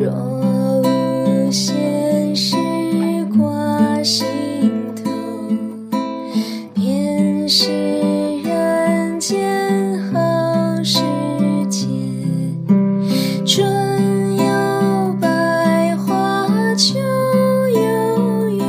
若无闲事挂心头，便是人间好时节。春有百花，秋有月。